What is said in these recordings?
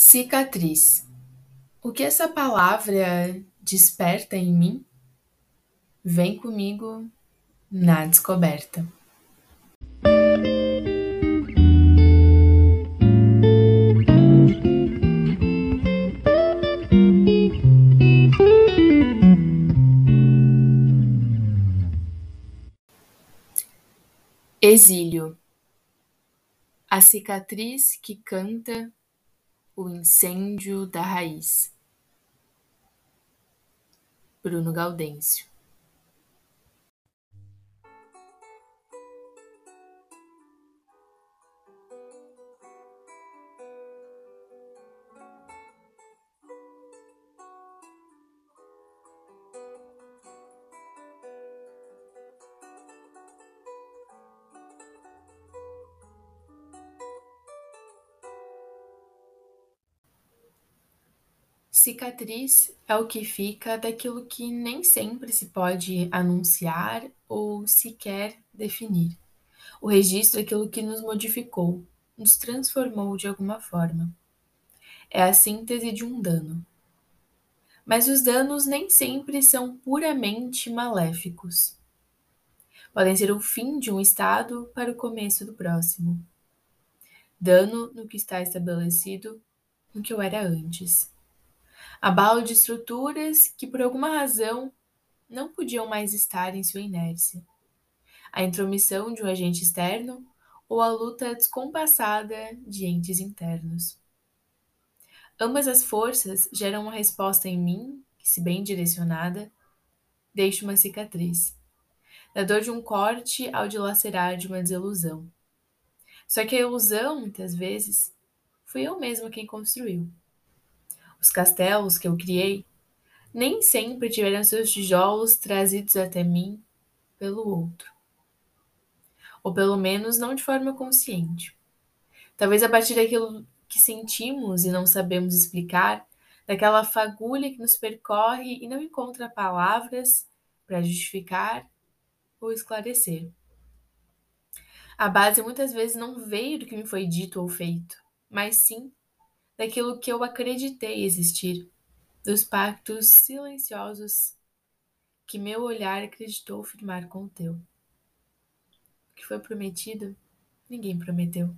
Cicatriz. O que essa palavra desperta em mim? Vem comigo na descoberta. Exílio. A cicatriz que canta o incêndio da raiz. Bruno Gaudêncio Cicatriz é o que fica daquilo que nem sempre se pode anunciar ou sequer definir. O registro é aquilo que nos modificou, nos transformou de alguma forma. É a síntese de um dano. Mas os danos nem sempre são puramente maléficos. Podem ser o fim de um estado para o começo do próximo. Dano no que está estabelecido no que eu era antes abalo de estruturas que, por alguma razão, não podiam mais estar em sua inércia. A intromissão de um agente externo ou a luta descompassada de entes internos. Ambas as forças geram uma resposta em mim que, se bem direcionada, deixa uma cicatriz, da dor de um corte ao dilacerar de uma desilusão. Só que a ilusão, muitas vezes, fui eu mesma quem construiu. Os castelos que eu criei nem sempre tiveram seus tijolos trazidos até mim pelo outro. Ou pelo menos não de forma consciente. Talvez a partir daquilo que sentimos e não sabemos explicar, daquela fagulha que nos percorre e não encontra palavras para justificar ou esclarecer. A base muitas vezes não veio do que me foi dito ou feito, mas sim daquilo que eu acreditei existir, dos pactos silenciosos que meu olhar acreditou firmar com o teu. O que foi prometido, ninguém prometeu.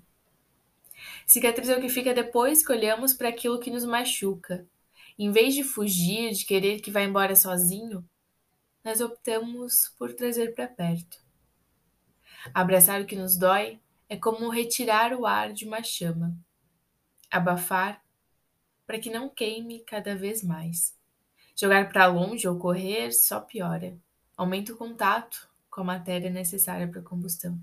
Cicatriz é o que fica depois que olhamos para aquilo que nos machuca. Em vez de fugir, de querer que vá embora sozinho, nós optamos por trazer para perto. Abraçar o que nos dói é como retirar o ar de uma chama abafar para que não queime cada vez mais. Jogar para longe ou correr só piora, aumenta o contato com a matéria necessária para a combustão.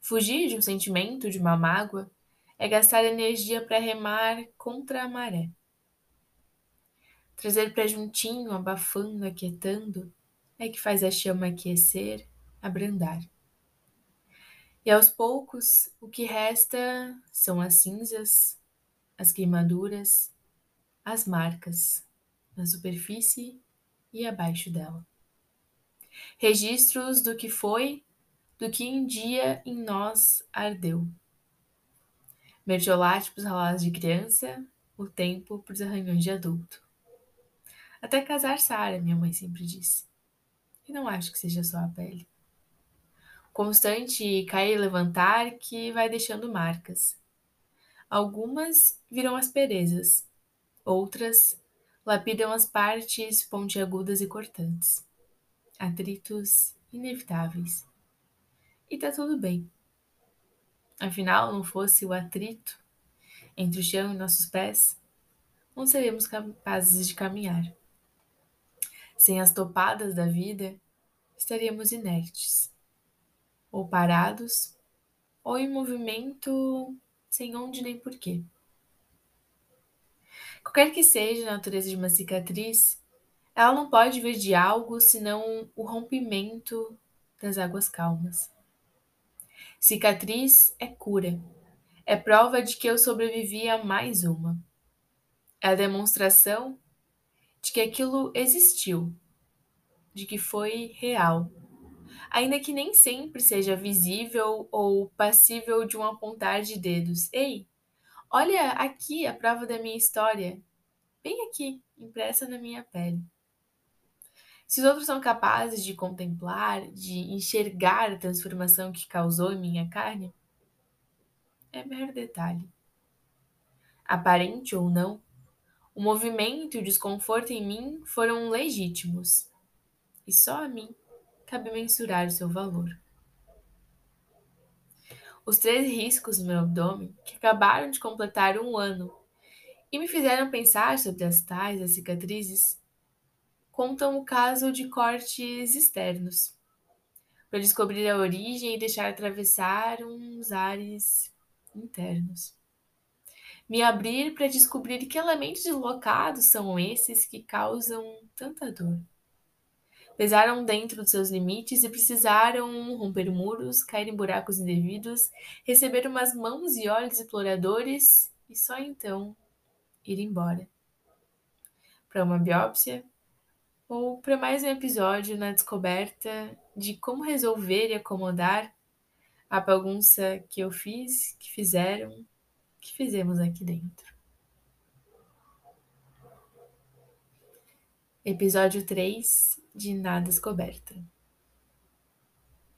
Fugir de um sentimento, de uma mágoa, é gastar energia para remar contra a maré. Trazer para juntinho, abafando, aquietando, é que faz a chama aquecer, abrandar. E aos poucos, o que resta são as cinzas, as queimaduras, as marcas na superfície e abaixo dela. Registros do que foi, do que um dia em nós ardeu. Mertiolate para os ralados de criança, o tempo para os arranhões de adulto. Até casar Sara, minha mãe sempre disse. E não acho que seja só a pele constante cair e levantar que vai deixando marcas. Algumas viram asperezas, outras lapidam as partes pontiagudas e cortantes, atritos inevitáveis. E tá tudo bem. Afinal, não fosse o atrito entre o chão e nossos pés, não seríamos capazes de caminhar. Sem as topadas da vida, estaríamos inertes ou parados, ou em movimento sem onde nem porquê. Qualquer que seja a natureza de uma cicatriz, ela não pode vir de algo senão o rompimento das águas calmas. Cicatriz é cura, é prova de que eu sobrevivi a mais uma. É a demonstração de que aquilo existiu, de que foi real ainda que nem sempre seja visível ou passível de um apontar de dedos. Ei, Olha aqui a prova da minha história, bem aqui, impressa na minha pele. Se os outros são capazes de contemplar, de enxergar a transformação que causou em minha carne, é mero detalhe. Aparente ou não, o movimento e o desconforto em mim foram legítimos, e só a mim cabe mensurar o seu valor. Os três riscos no meu abdômen, que acabaram de completar um ano e me fizeram pensar sobre as tais as cicatrizes, contam o caso de cortes externos, para descobrir a origem e deixar atravessar uns ares internos. Me abrir para descobrir que elementos deslocados são esses que causam tanta dor. Pesaram dentro dos seus limites e precisaram romper muros, cair em buracos indevidos, receber umas mãos e olhos exploradores e só então ir embora. Para uma biópsia ou para mais um episódio na descoberta de como resolver e acomodar a bagunça que eu fiz, que fizeram, que fizemos aqui dentro. Episódio 3 de Nada Descoberta.